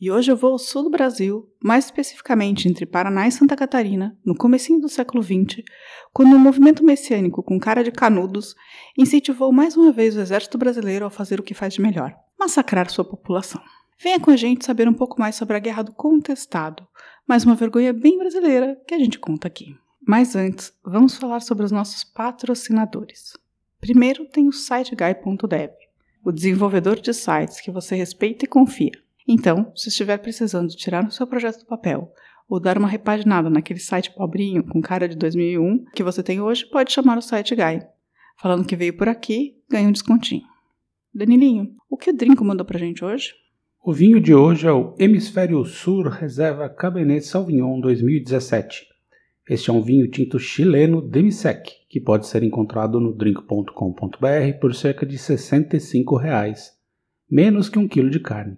E hoje eu vou ao sul do Brasil, mais especificamente entre Paraná e Santa Catarina, no comecinho do século XX, quando um movimento messiânico com cara de canudos incentivou mais uma vez o exército brasileiro a fazer o que faz de melhor, massacrar sua população. Venha com a gente saber um pouco mais sobre a Guerra do Contestado, mais uma vergonha bem brasileira que a gente conta aqui. Mas antes, vamos falar sobre os nossos patrocinadores. Primeiro tem o siteguy.dev, o desenvolvedor de sites que você respeita e confia. Então, se estiver precisando tirar o seu projeto do papel ou dar uma repaginada naquele site pobrinho com cara de 2001 que você tem hoje, pode chamar o site Guy. Falando que veio por aqui, ganha um descontinho. Danilinho, o que o Drinco mandou pra gente hoje? O vinho de hoje é o Hemisfério Sul Reserva Cabernet Sauvignon 2017. Este é um vinho tinto chileno Demisec, que pode ser encontrado no drink.com.br por cerca de 65 reais, menos que um quilo de carne.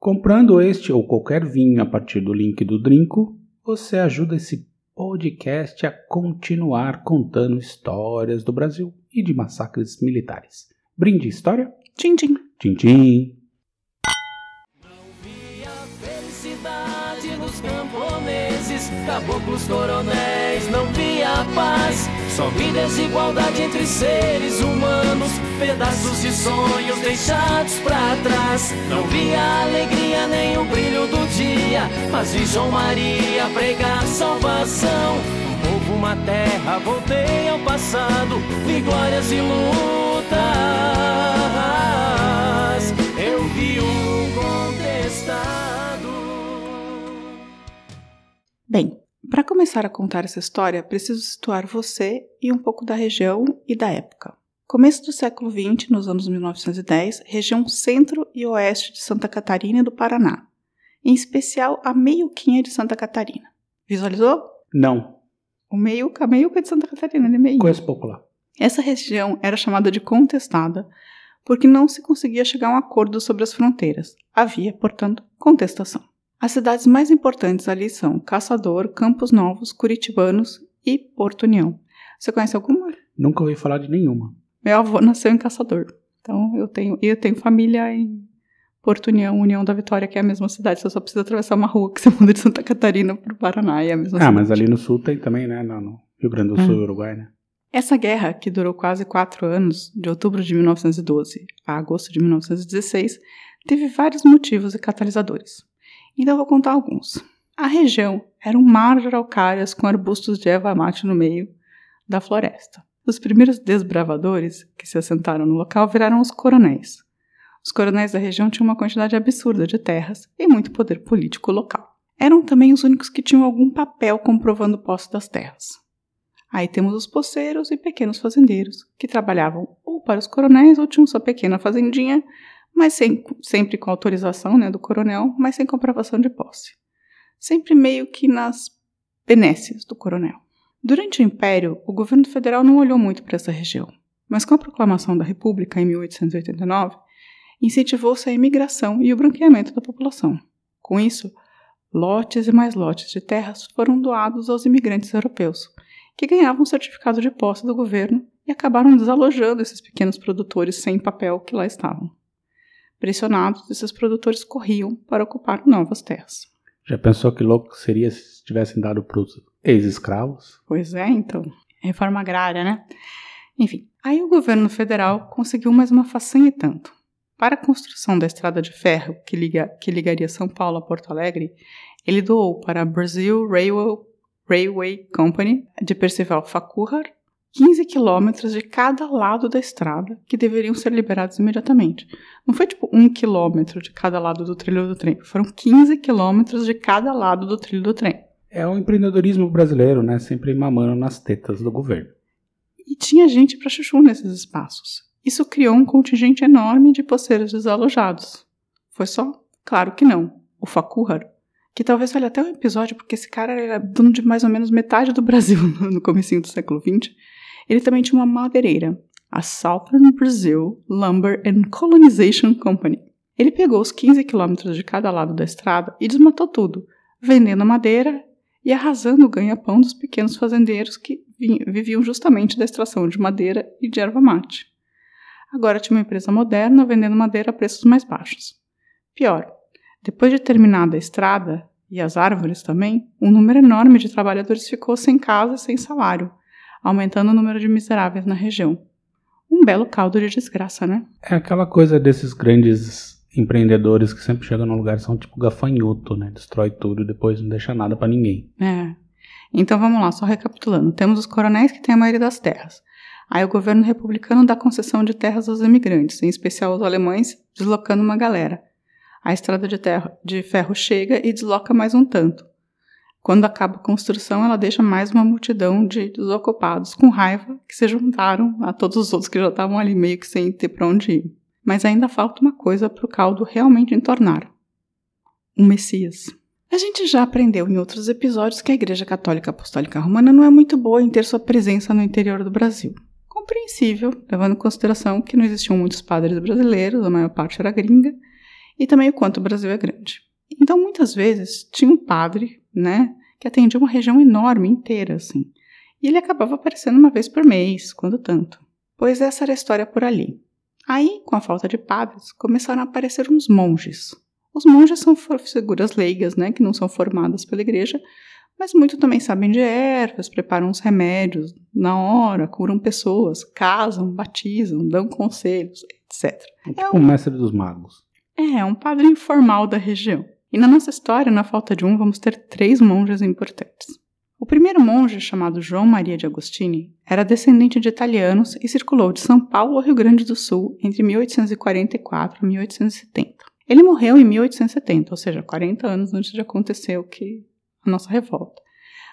Comprando este ou qualquer vinho a partir do link do Drinco, você ajuda esse podcast a continuar contando histórias do Brasil e de massacres militares. Brinde história? Tchim, tchim. Tchim, tchim. caboclos coronéis, não via paz. Só vi desigualdade entre seres humanos, pedaços de sonhos deixados pra trás. Não via alegria nem o brilho do dia, mas vi João Maria pregar salvação. Um povo, uma terra, voltei ao passado, vi glórias e lutas. Eu vi o contestado. Bem, para começar a contar essa história, preciso situar você e um pouco da região e da época. Começo do século XX, nos anos 1910, região centro e oeste de Santa Catarina e do Paraná, em especial a meiuquinha de Santa Catarina. Visualizou? Não. O meiuca, a meiuca de Santa Catarina, né? Meiuca. Conheço pouco lá. Essa região era chamada de contestada porque não se conseguia chegar a um acordo sobre as fronteiras. Havia, portanto, contestação. As cidades mais importantes ali são Caçador, Campos Novos, Curitibanos e Porto União. Você conhece alguma? Nunca ouvi falar de nenhuma. Meu avô nasceu em Caçador. Então eu tenho, eu tenho família em Porto União, União da Vitória, que é a mesma cidade. Você só precisa atravessar uma rua que você muda de Santa Catarina para o Paraná, é a mesma ah, cidade. mas ali no sul tem também, né? No, no Rio Grande do Sul e Uruguai, né? Essa guerra, que durou quase quatro anos, de outubro de 1912 a agosto de 1916, teve vários motivos e catalisadores. Então vou contar alguns. A região era um mar de araucárias com arbustos de erva mate no meio da floresta. Os primeiros desbravadores que se assentaram no local viraram os coronéis. Os coronéis da região tinham uma quantidade absurda de terras e muito poder político local. Eram também os únicos que tinham algum papel comprovando o posse das terras. Aí temos os poceiros e pequenos fazendeiros, que trabalhavam ou para os coronéis ou tinham sua pequena fazendinha mas sem, sempre com autorização né, do coronel, mas sem comprovação de posse. Sempre meio que nas benesses do coronel. Durante o Império, o governo federal não olhou muito para essa região, mas com a proclamação da República em 1889, incentivou-se a imigração e o branqueamento da população. Com isso, lotes e mais lotes de terras foram doados aos imigrantes europeus, que ganhavam certificado de posse do governo e acabaram desalojando esses pequenos produtores sem papel que lá estavam. Pressionados, esses produtores corriam para ocupar novas terras. Já pensou que louco seria se tivessem dado para os ex-escravos? Pois é, então. Reforma agrária, né? Enfim, aí o governo federal conseguiu mais uma façanha e tanto. Para a construção da estrada de ferro que, liga, que ligaria São Paulo a Porto Alegre, ele doou para a Brazil Railway, Railway Company de Percival Facurrar 15 quilômetros de cada lado da estrada que deveriam ser liberados imediatamente. Não foi tipo um quilômetro de cada lado do trilho do trem, foram 15 quilômetros de cada lado do trilho do trem. É o empreendedorismo brasileiro, né? Sempre mamando nas tetas do governo. E tinha gente para chuchu nesses espaços. Isso criou um contingente enorme de poceiros desalojados. Foi só? Claro que não. O Facurrar que talvez valha até um episódio, porque esse cara era dono de mais ou menos metade do Brasil no comecinho do século XX. Ele também tinha uma madeireira, a Southern Brazil Lumber and Colonization Company. Ele pegou os 15 quilômetros de cada lado da estrada e desmatou tudo, vendendo a madeira e arrasando o ganha-pão dos pequenos fazendeiros que viviam justamente da extração de madeira e de erva mate. Agora tinha uma empresa moderna vendendo madeira a preços mais baixos. Pior, depois de terminada a estrada, e as árvores também, um número enorme de trabalhadores ficou sem casa e sem salário, aumentando o número de miseráveis na região. Um belo caldo de desgraça, né? É aquela coisa desses grandes empreendedores que sempre chegam no lugar são tipo gafanhoto, né? Destrói tudo e depois não deixa nada para ninguém. É. Então vamos lá, só recapitulando. Temos os coronéis que têm a maioria das terras. Aí o governo republicano dá concessão de terras aos imigrantes, em especial aos alemães, deslocando uma galera. A estrada de, terra, de ferro chega e desloca mais um tanto. Quando acaba a construção, ela deixa mais uma multidão de desocupados com raiva que se juntaram a todos os outros que já estavam ali meio que sem ter para onde ir. Mas ainda falta uma coisa para o caldo realmente entornar: o Messias. A gente já aprendeu em outros episódios que a Igreja Católica Apostólica Romana não é muito boa em ter sua presença no interior do Brasil. Compreensível, levando em consideração que não existiam muitos padres brasileiros, a maior parte era gringa, e também o quanto o Brasil é grande. Então, muitas vezes, tinha um padre, né, que atendia uma região enorme inteira, assim. E ele acabava aparecendo uma vez por mês, quando tanto. Pois essa era a história por ali. Aí, com a falta de padres, começaram a aparecer uns monges. Os monges são figuras leigas, né, que não são formadas pela igreja, mas muito também sabem de ervas, preparam os remédios na hora, curam pessoas, casam, batizam, dão conselhos, etc. É tipo é um... o mestre dos magos. É, um padre informal da região. E na nossa história, na falta de um, vamos ter três monges importantes. O primeiro monge, chamado João Maria de Agostini, era descendente de italianos e circulou de São Paulo ao Rio Grande do Sul entre 1844 e 1870. Ele morreu em 1870, ou seja, 40 anos antes de acontecer o que a nossa revolta.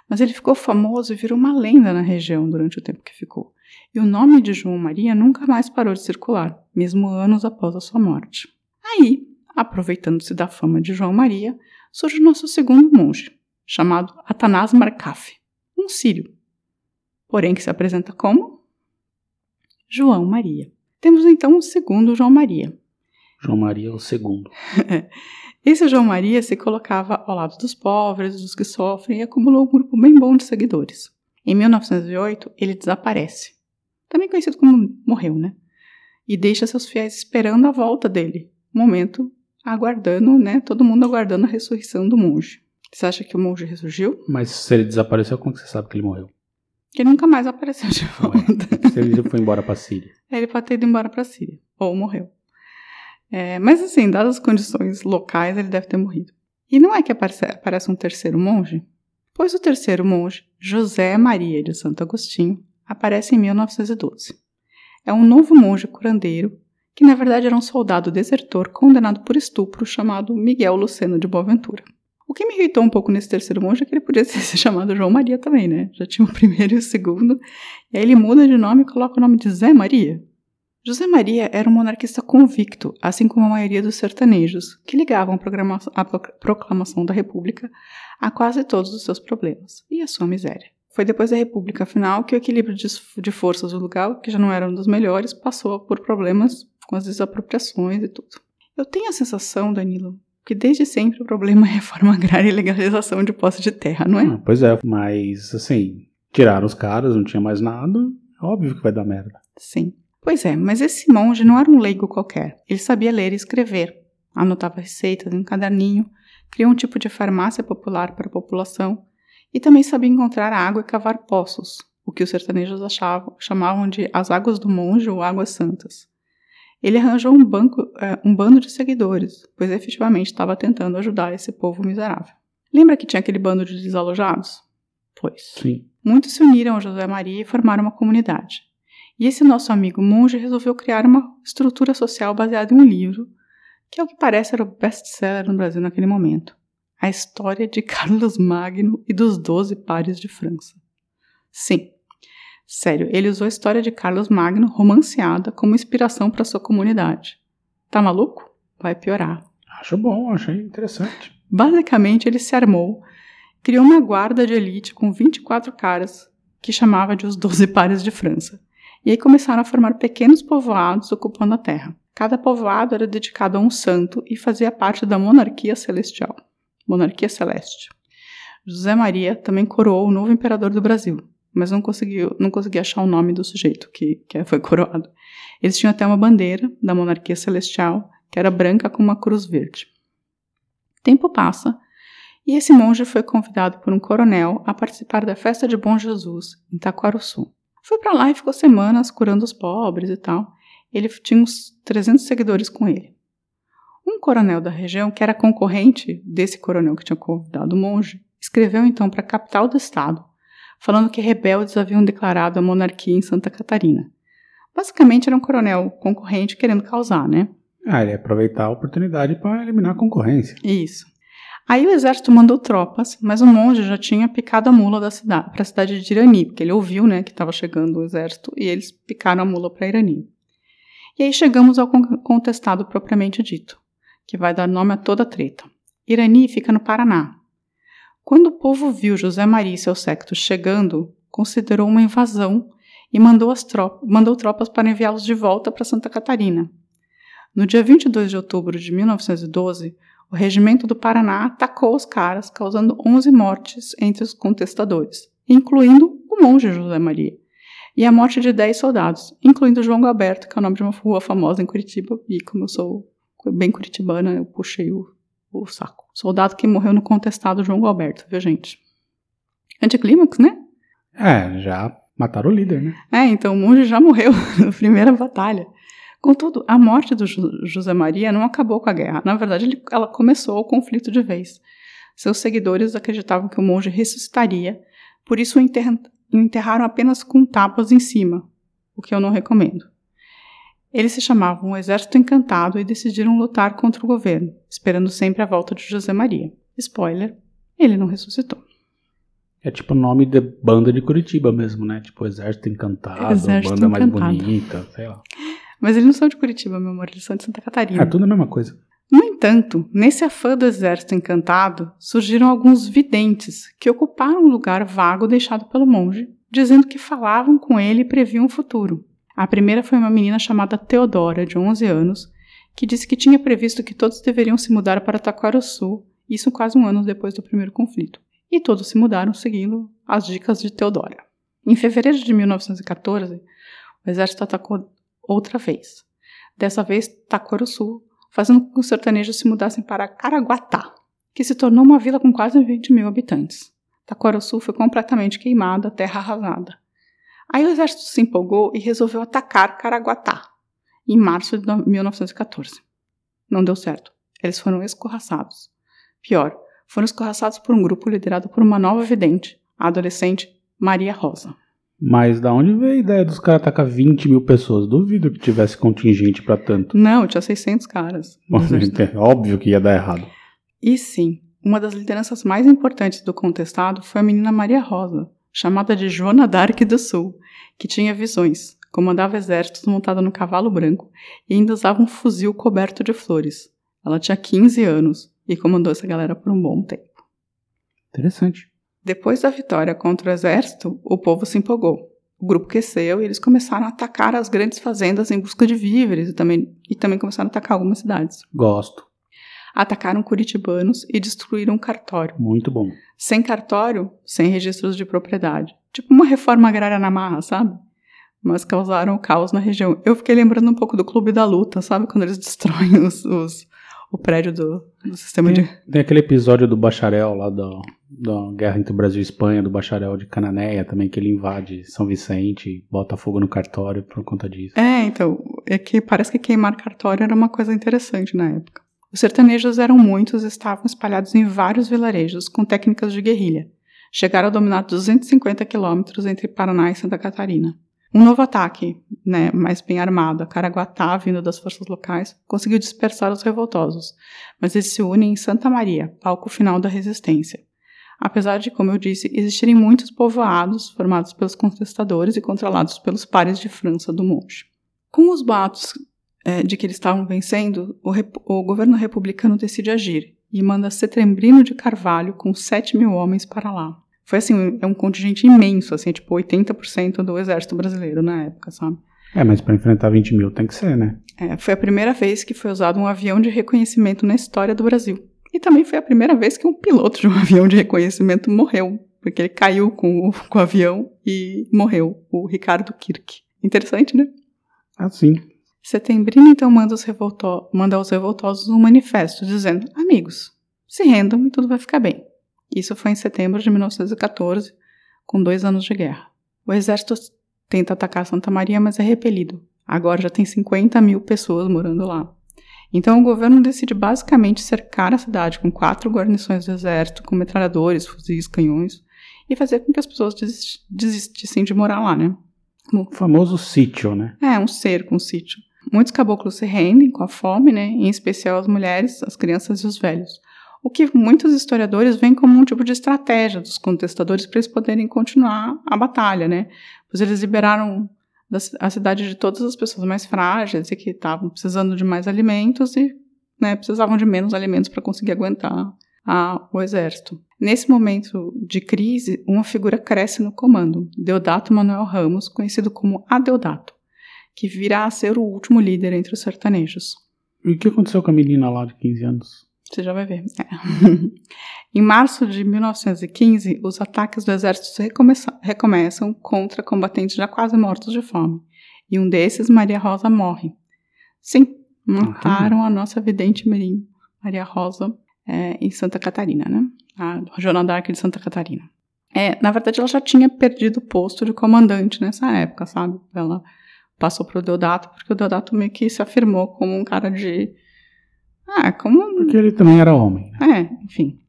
Mas ele ficou famoso e virou uma lenda na região durante o tempo que ficou. E o nome de João Maria nunca mais parou de circular, mesmo anos após a sua morte. Aí, aproveitando-se da fama de João Maria, surge o nosso segundo monge, chamado Atanás Marcaf, um sírio, porém que se apresenta como João Maria. Temos então o segundo João Maria. João Maria o segundo. Esse João Maria se colocava ao lado dos pobres, dos que sofrem e acumulou um grupo bem bom de seguidores. Em 1908, ele desaparece, também conhecido como morreu, né? E deixa seus fiéis esperando a volta dele, momento aguardando, né? Todo mundo aguardando a ressurreição do monge. Você acha que o monge ressurgiu? Mas se ele desapareceu, como você sabe que ele morreu? Que ele nunca mais apareceu de volta. se ele foi embora para Síria. Ele pode ter ido embora para Síria. Ou morreu. É, mas assim, dadas as condições locais, ele deve ter morrido. E não é que aparece, aparece um terceiro monge? Pois o terceiro monge, José Maria de Santo Agostinho, aparece em 1912. É um novo monge curandeiro que na verdade era um soldado desertor condenado por estupro chamado Miguel Luceno de Boaventura. O que me irritou um pouco nesse terceiro monge é que ele podia ser chamado João Maria também, né? Já tinha o primeiro e o segundo. E aí ele muda de nome e coloca o nome de Zé Maria. José Maria era um monarquista convicto, assim como a maioria dos sertanejos, que ligavam a proclamação da República a quase todos os seus problemas e a sua miséria. Foi depois da República, afinal, que o equilíbrio de forças do lugar, que já não era um dos melhores, passou por problemas com as desapropriações e tudo. Eu tenho a sensação, Danilo, que desde sempre o problema é a reforma agrária e legalização de posse de terra, não é? Ah, pois é, mas assim, tiraram os caras, não tinha mais nada, é óbvio que vai dar merda. Sim. Pois é, mas esse monge não era um leigo qualquer. Ele sabia ler e escrever, anotava receitas em um caderninho, criou um tipo de farmácia popular para a população e também sabia encontrar água e cavar poços, o que os sertanejos achavam, chamavam de as águas do monge ou águas santas. Ele arranjou um, banco, uh, um bando de seguidores, pois efetivamente estava tentando ajudar esse povo miserável. Lembra que tinha aquele bando de desalojados? Pois. Sim. Muitos se uniram a José Maria e formaram uma comunidade. E esse nosso amigo monge resolveu criar uma estrutura social baseada em um livro, que ao que parece era o best-seller no Brasil naquele momento. A história de Carlos Magno e dos Doze Pares de França. Sim, Sério, ele usou a história de Carlos Magno, romanceada, como inspiração para sua comunidade. Tá maluco? Vai piorar. Acho bom, achei interessante. Basicamente, ele se armou, criou uma guarda de elite com 24 caras, que chamava de os Doze Pares de França. E aí começaram a formar pequenos povoados ocupando a terra. Cada povoado era dedicado a um santo e fazia parte da monarquia celestial, monarquia celeste. José Maria também coroou o novo imperador do Brasil, mas não conseguiu, não consegui achar o nome do sujeito que, que foi coroado. Eles tinham até uma bandeira da monarquia celestial, que era branca com uma cruz verde. Tempo passa e esse monge foi convidado por um coronel a participar da festa de Bom Jesus, em Taquaruçu. Foi para lá e ficou semanas curando os pobres e tal. Ele tinha uns 300 seguidores com ele. Um coronel da região, que era concorrente desse coronel que tinha convidado o monge, escreveu então para a capital do estado, falando que rebeldes haviam declarado a monarquia em Santa Catarina. Basicamente era um coronel concorrente querendo causar, né? Ah, ele ia aproveitar a oportunidade para eliminar a concorrência. Isso. Aí o exército mandou tropas, mas o monge já tinha picado a mula da cidade para a cidade de Irani, porque ele ouviu, né, que estava chegando o exército e eles picaram a mula para Irani. E aí chegamos ao contestado propriamente dito, que vai dar nome a toda a treta. Irani fica no Paraná. Quando o povo viu José Maria e seu secto chegando, considerou uma invasão e mandou, tropas, mandou tropas para enviá-los de volta para Santa Catarina. No dia 22 de outubro de 1912, o regimento do Paraná atacou os caras, causando 11 mortes entre os contestadores, incluindo o monge José Maria, e a morte de 10 soldados, incluindo João Galberto, que é o nome de uma rua famosa em Curitiba, e como eu sou bem curitibana, eu puxei o, o saco. Soldado que morreu no contestado João Galberto, viu, gente? Anticlímax, né? É, já mataram o líder, né? É, então o monge já morreu na primeira batalha. Contudo, a morte do José Maria não acabou com a guerra. Na verdade, ele, ela começou o conflito de vez. Seus seguidores acreditavam que o monge ressuscitaria, por isso o, o enterraram apenas com tapas em cima, o que eu não recomendo. Eles se chamavam o Exército Encantado e decidiram lutar contra o governo, esperando sempre a volta de José Maria. Spoiler: ele não ressuscitou. É tipo o nome de banda de Curitiba mesmo, né? Tipo Exército Encantado, Exército banda Encantado. mais bonita, sei lá. Mas eles não são de Curitiba, meu amor, eles são de Santa Catarina. É tudo a mesma coisa. No entanto, nesse afã do exército encantado, surgiram alguns videntes que ocuparam um lugar vago deixado pelo monge, dizendo que falavam com ele e previam o futuro. A primeira foi uma menina chamada Teodora, de 11 anos, que disse que tinha previsto que todos deveriam se mudar para Taquaruçu, isso quase um ano depois do primeiro conflito. E todos se mudaram seguindo as dicas de Teodora. Em fevereiro de 1914, o exército atacou outra vez. Dessa vez, Taquaruçu, fazendo com que os sertanejos se mudassem para Caraguatá, que se tornou uma vila com quase 20 mil habitantes. Taquaruçu foi completamente queimada, terra arrasada. Aí o exército se empolgou e resolveu atacar Caraguatá, em março de 1914. Não deu certo. Eles foram escorraçados. Pior, foram escorraçados por um grupo liderado por uma nova vidente, a adolescente Maria Rosa. Mas da onde veio a ideia dos caras atacar 20 mil pessoas? Duvido que tivesse contingente para tanto. Não, tinha 600 caras. é óbvio que ia dar errado. E sim, uma das lideranças mais importantes do contestado foi a menina Maria Rosa, chamada de Joana d'Arc do Sul, que tinha visões, comandava exércitos montada no cavalo branco e ainda usava um fuzil coberto de flores. Ela tinha 15 anos e comandou essa galera por um bom tempo. Interessante. Depois da vitória contra o exército, o povo se empolgou. O grupo cresceu e eles começaram a atacar as grandes fazendas em busca de víveres e também, e também começaram a atacar algumas cidades. Gosto. Atacaram curitibanos e destruíram cartório. Muito bom. Sem cartório, sem registros de propriedade. Tipo uma reforma agrária na marra, sabe? Mas causaram caos na região. Eu fiquei lembrando um pouco do Clube da Luta, sabe? Quando eles destroem os, os o prédio do, do sistema tem, de. Tem aquele episódio do bacharel lá da, da guerra entre o Brasil e Espanha, do bacharel de Cananéia também, que ele invade São Vicente e bota fogo no cartório por conta disso. É, então, é que parece que queimar cartório era uma coisa interessante na época. Os sertanejos eram muitos e estavam espalhados em vários vilarejos com técnicas de guerrilha. Chegaram a dominar 250 quilômetros entre Paraná e Santa Catarina. Um novo ataque, né, mais bem armado, a Caraguatá, vindo das forças locais, conseguiu dispersar os revoltosos, mas eles se unem em Santa Maria, palco final da resistência. Apesar de, como eu disse, existirem muitos povoados formados pelos contestadores e controlados pelos pares de França do monge. Com os boatos é, de que eles estavam vencendo, o, o governo republicano decide agir, e manda Setembrino de Carvalho com 7 mil homens para lá. Foi assim, é um contingente imenso, assim, tipo 80% do exército brasileiro na época, sabe? É, mas para enfrentar 20 mil tem que ser, né? É, foi a primeira vez que foi usado um avião de reconhecimento na história do Brasil. E também foi a primeira vez que um piloto de um avião de reconhecimento morreu, porque ele caiu com o, com o avião e morreu, o Ricardo Kirk. Interessante, né? Ah, sim. Setembrino então manda, os revolto... manda aos revoltosos um manifesto dizendo: Amigos, se rendam e tudo vai ficar bem. Isso foi em setembro de 1914, com dois anos de guerra. O exército tenta atacar Santa Maria, mas é repelido. Agora já tem 50 mil pessoas morando lá. Então o governo decide basicamente cercar a cidade com quatro guarnições do exército, com metralhadores, fuzis, canhões, e fazer com que as pessoas desistissem de morar lá, né? O famoso sítio, né? É, um cerco, um sítio. Muitos caboclos se rendem com a fome, né? Em especial as mulheres, as crianças e os velhos. O que muitos historiadores veem como um tipo de estratégia dos contestadores para eles poderem continuar a batalha, né? Pois eles liberaram a cidade de todas as pessoas mais frágeis e que estavam precisando de mais alimentos e né, precisavam de menos alimentos para conseguir aguentar a, o exército. Nesse momento de crise, uma figura cresce no comando, Deodato Manuel Ramos, conhecido como Adeodato, que virá a ser o último líder entre os sertanejos. E o que aconteceu com a menina lá de 15 anos? Você já vai ver. É. em março de 1915, os ataques do exército recomeçam contra combatentes já quase mortos de fome. E um desses, Maria Rosa, morre. Sim, mataram a nossa vidente Mirim, Maria Rosa, é, em Santa Catarina, né? A Joana d'Arc de Santa Catarina. É, na verdade, ela já tinha perdido o posto de comandante nessa época, sabe? Ela passou para o Deodato, porque o Deodato meio que se afirmou como um cara de ah, como. Porque ele também era homem. Né? É, enfim.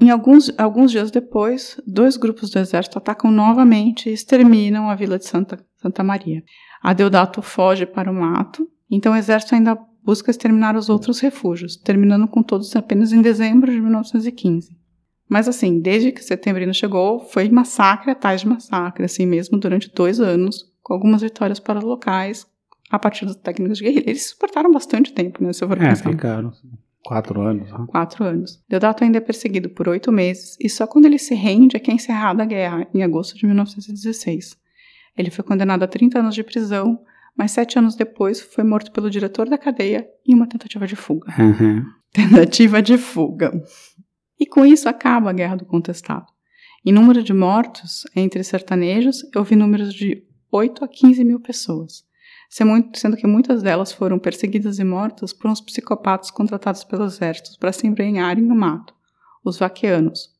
Em alguns, alguns dias depois, dois grupos do exército atacam novamente e exterminam a vila de Santa, Santa Maria. A Deodato foge para o mato, então o exército ainda busca exterminar os outros refúgios, terminando com todos apenas em dezembro de 1915. Mas assim, desde que Setembrino chegou, foi massacre atrás de massacre, assim mesmo durante dois anos, com algumas vitórias para os locais, a partir das técnicas de guerrilha. Eles suportaram bastante tempo, né? Se eu for é, pensar. ficaram. Quatro anos. Né? Quatro anos. Deodato ainda é perseguido por oito meses e só quando ele se rende é que é encerrada a guerra, em agosto de 1916. Ele foi condenado a 30 anos de prisão, mas sete anos depois foi morto pelo diretor da cadeia em uma tentativa de fuga. Uhum. Tentativa de fuga. E com isso acaba a Guerra do Contestado. Em número de mortos entre sertanejos, eu vi números de 8 a 15 mil pessoas sendo que muitas delas foram perseguidas e mortas por uns psicopatas contratados pelos exércitos para se embrenharem no mato, os vaqueanos,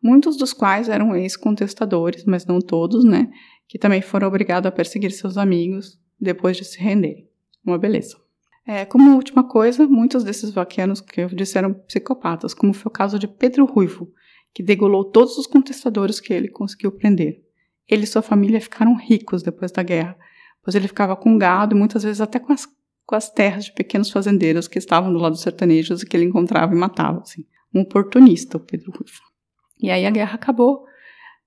muitos dos quais eram ex-contestadores, mas não todos, né, que também foram obrigados a perseguir seus amigos depois de se renderem. Uma beleza. É, como última coisa, muitos desses vaqueanos que eu disse eram psicopatas, como foi o caso de Pedro Ruivo, que degolou todos os contestadores que ele conseguiu prender. Ele e sua família ficaram ricos depois da guerra, pois ele ficava com gado e muitas vezes até com as, com as terras de pequenos fazendeiros que estavam do lado dos sertanejos e que ele encontrava e matava, assim. Um oportunista, o Pedro Ruivo. E aí a guerra acabou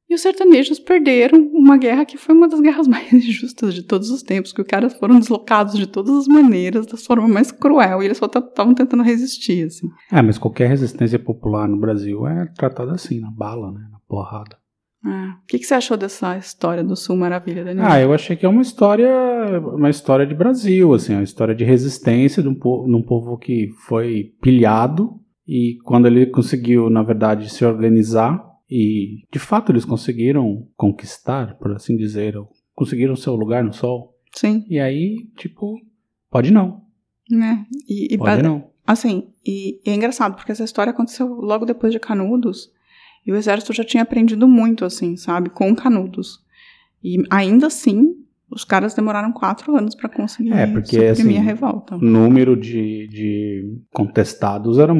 e os sertanejos perderam uma guerra que foi uma das guerras mais injustas de todos os tempos, que os caras foram deslocados de todas as maneiras, da forma mais cruel, e eles só estavam tentando resistir, assim. É, mas qualquer resistência popular no Brasil é tratada assim, na bala, né, na porrada. Ah, o que, que, você achou dessa história do Sul Maravilha, Daniel? Ah, eu achei que é uma história, uma história de Brasil, assim, uma história de resistência de um povo, de um povo que foi pilhado e quando ele conseguiu, na verdade, se organizar e de fato eles conseguiram conquistar, por assim dizer, conseguiram seu lugar no sol. Sim. E aí, tipo, pode não. Né? E, e pode não. Assim, e, e é engraçado porque essa história aconteceu logo depois de Canudos. E o exército já tinha aprendido muito, assim, sabe, com canudos. E ainda assim, os caras demoraram quatro anos para conseguir é, porque, suprimir assim, a revolta. O número de, de contestados era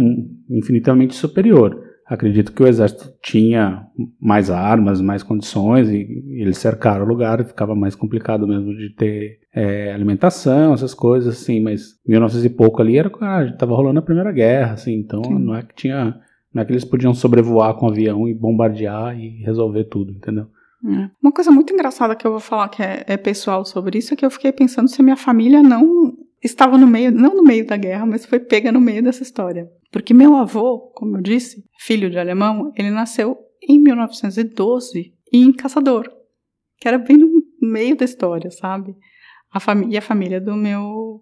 infinitamente superior. Acredito que o exército tinha mais armas, mais condições, e eles cercaram o lugar, ficava mais complicado mesmo de ter é, alimentação, essas coisas, assim, mas 1900 e pouco ali era, ah, estava rolando a Primeira Guerra, assim, então Sim. não é que tinha não é que eles podiam sobrevoar com o avião e bombardear e resolver tudo, entendeu? É. Uma coisa muito engraçada que eu vou falar que é, é, pessoal sobre isso é que eu fiquei pensando se a minha família não estava no meio, não no meio da guerra, mas foi pega no meio dessa história. Porque meu avô, como eu disse, filho de alemão, ele nasceu em 1912 em Caçador, que era bem no meio da história, sabe? A e a família do meu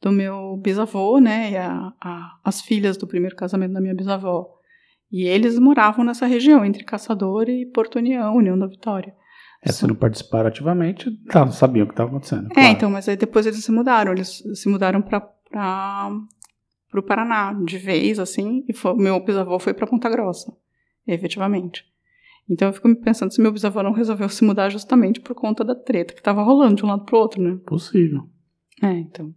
do meu bisavô, né, e a, a, as filhas do primeiro casamento da minha bisavó. E eles moravam nessa região, entre Caçador e Porto União, União da Vitória. É, se não participaram ativamente, tá, sabiam o que estava acontecendo. É, claro. então, mas aí depois eles se mudaram, eles se mudaram para o Paraná, de vez, assim, e foi, meu bisavô foi para Ponta Grossa, efetivamente. Então eu fico me pensando se meu bisavô não resolveu se mudar justamente por conta da treta que estava rolando de um lado pro outro, né? Possível. É, então.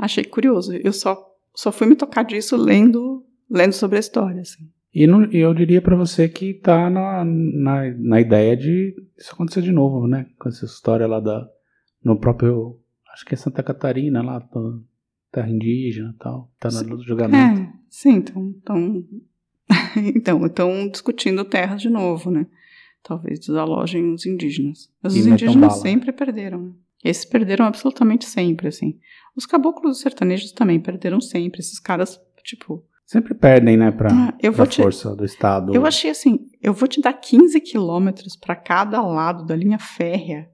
Achei curioso. Eu só, só fui me tocar disso lendo, lendo sobre a história, assim. E não- eu diria pra você que tá na, na, na ideia de isso acontecer de novo, né? Com essa história lá da. No próprio. Acho que é Santa Catarina, lá, da terra indígena e tal. Tá no julgamento. É, sim, então. Então, então, estão discutindo terras de novo, né? Talvez desalojem os indígenas. Mas E os indígenas bala. sempre perderam, né? Esses perderam absolutamente sempre, assim. Os caboclos sertanejos também perderam sempre. Esses caras, tipo. Sempre perdem, né? Pra, Ah, eu pra vou te- força do Estado. Eu achei assim: eu vou te dar 15 quilômetros para cada lado da linha férrea.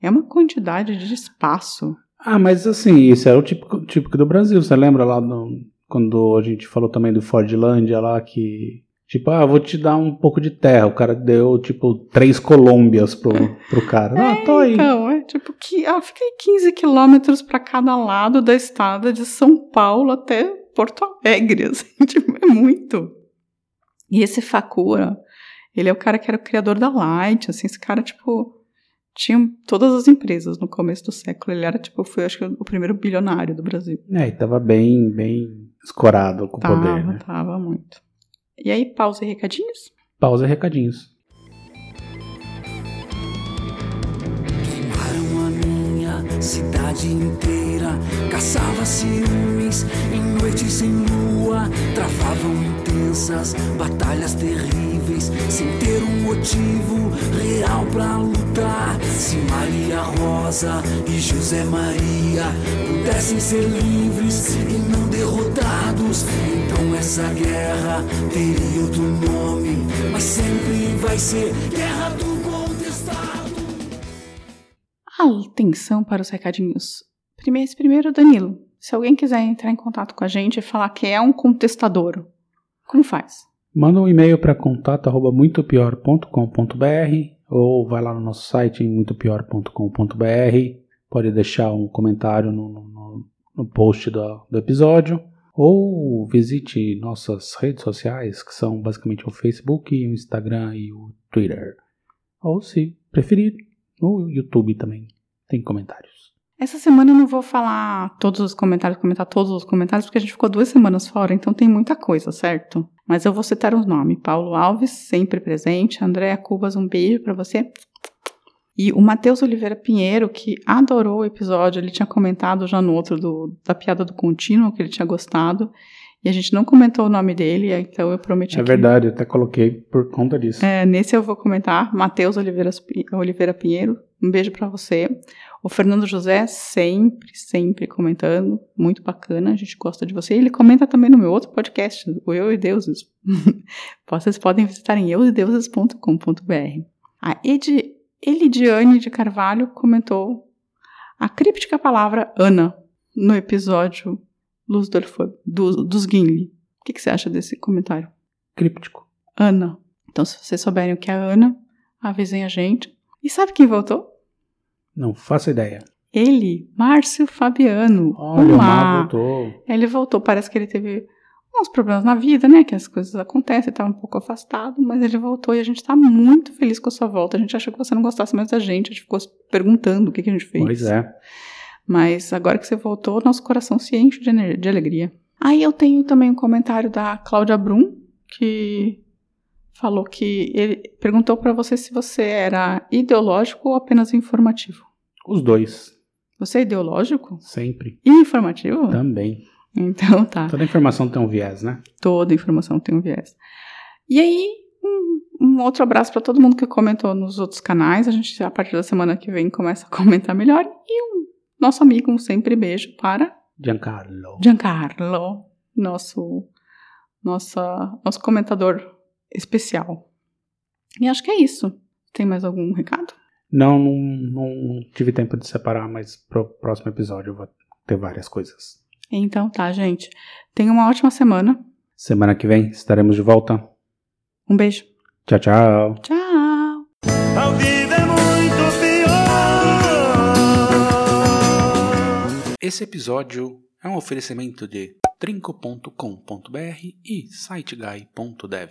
É uma quantidade de espaço. Ah, mas assim, isso era o típico, típico do Brasil. Você lembra lá no- quando a gente falou também do Fordlândia lá que. Tipo, ah, vou te dar um pouco de terra. O cara deu, tipo, três Colômbias pro, pro cara. Ah, tô aí. Então, é tipo que. Ah, fiquei 15 quilômetros para cada lado da estrada de São Paulo até Porto Alegre. Assim, tipo, é muito. E esse Fakura, ele é o cara que era o criador da Light. Assim, esse cara, tipo. Tinha todas as empresas no começo do século. Ele era, tipo, foi, acho que, o primeiro bilionário do Brasil. É, e tava bem, bem escorado com o poder, né? tava muito. E aí, pausa e recadinhos? Pausa e recadinhos. Queimaram a minha cidade inteira. Caçava ciúmes em noites sem lua. Travavam intensas batalhas terríveis. Sem ter um motivo real pra lutar. Se Maria Rosa e José Maria pudessem ser livres e não derrotados, então essa guerra teria outro nome. Mas sempre vai ser Guerra do Contestado. Atenção para os recadinhos. Primeiro, primeiro, Danilo, se alguém quiser entrar em contato com a gente e falar que é um contestador, como faz? Manda um e-mail para contato@muitopior.com.br ou vai lá no nosso site muitopior.com.br. Pode deixar um comentário no, no- no post do, do episódio ou visite nossas redes sociais, que são basicamente o Facebook, o Instagram e o Twitter. Ou, se preferir, no YouTube também tem comentários. Essa semana eu não vou falar todos os comentários, comentar todos os comentários, porque a gente ficou duas semanas fora, então tem muita coisa, certo? Mas eu vou citar os nomes. Paulo Alves, sempre presente. Andréa Cubas, um beijo pra você. E o Matheus Oliveira Pinheiro, que adorou o episódio, ele tinha comentado já no outro do, da piada do contínuo, que ele tinha gostado. E a gente não comentou o nome dele, então eu prometi É que verdade, eu até coloquei por conta disso. é, nesse eu vou comentar. Matheus Oliveira, Oliveira Pinheiro, um beijo pra você. O Fernando José, sempre, sempre comentando. Muito bacana, a gente gosta de você. Ele comenta também no meu outro podcast, o Eu e Deuses. Vocês podem visitar em eusedeuses.com.br. A Edi, Elidiane de Carvalho comentou a críptica palavra Ana no episódio Luz do, do, dos Gimli. O que, que você acha desse comentário? Críptico. Ana. Então, se vocês souberem o que é Ana, avisem a gente. E sabe quem voltou? Não faço ideia. Ele, Márcio Fabiano. Olha, o. Mar voltou. Ele voltou, parece que ele teve uns problemas na vida, né? Que as coisas acontecem, estava um pouco afastado, mas ele voltou e a gente tá muito feliz com a sua volta. A gente achou que você não gostasse mais da gente, a gente ficou perguntando o que, que a gente fez. Pois é. Mas agora que você voltou, nosso coração se enche de, de alegria. Aí eu tenho também um comentário da Cláudia Brum, que falou que ele perguntou para você se você era ideológico ou apenas informativo. Os dois. Você é ideológico Sempre. e informativo? Também. Então tá. Toda informação tem um viés, né? Toda informação tem um viés. E aí, um, um outro abraço para todo mundo que comentou nos outros canais. A gente, a partir da semana que vem, começa a comentar melhor. E um nosso amigo, um sempre beijo para Giancarlo. Giancarlo, nosso nossa, nosso comentador especial. E acho que é isso. Tem mais algum recado? Não, não, não tive tempo de separar, mas pro próximo episódio eu vou ter várias coisas. Então tá, gente. Tenha uma ótima semana. Semana que vem estaremos de volta. Um beijo. Tchau, tchau. Tchau. A vida é muito pior. Esse episódio é um oferecimento de trinco.com.br e siteguy.dev.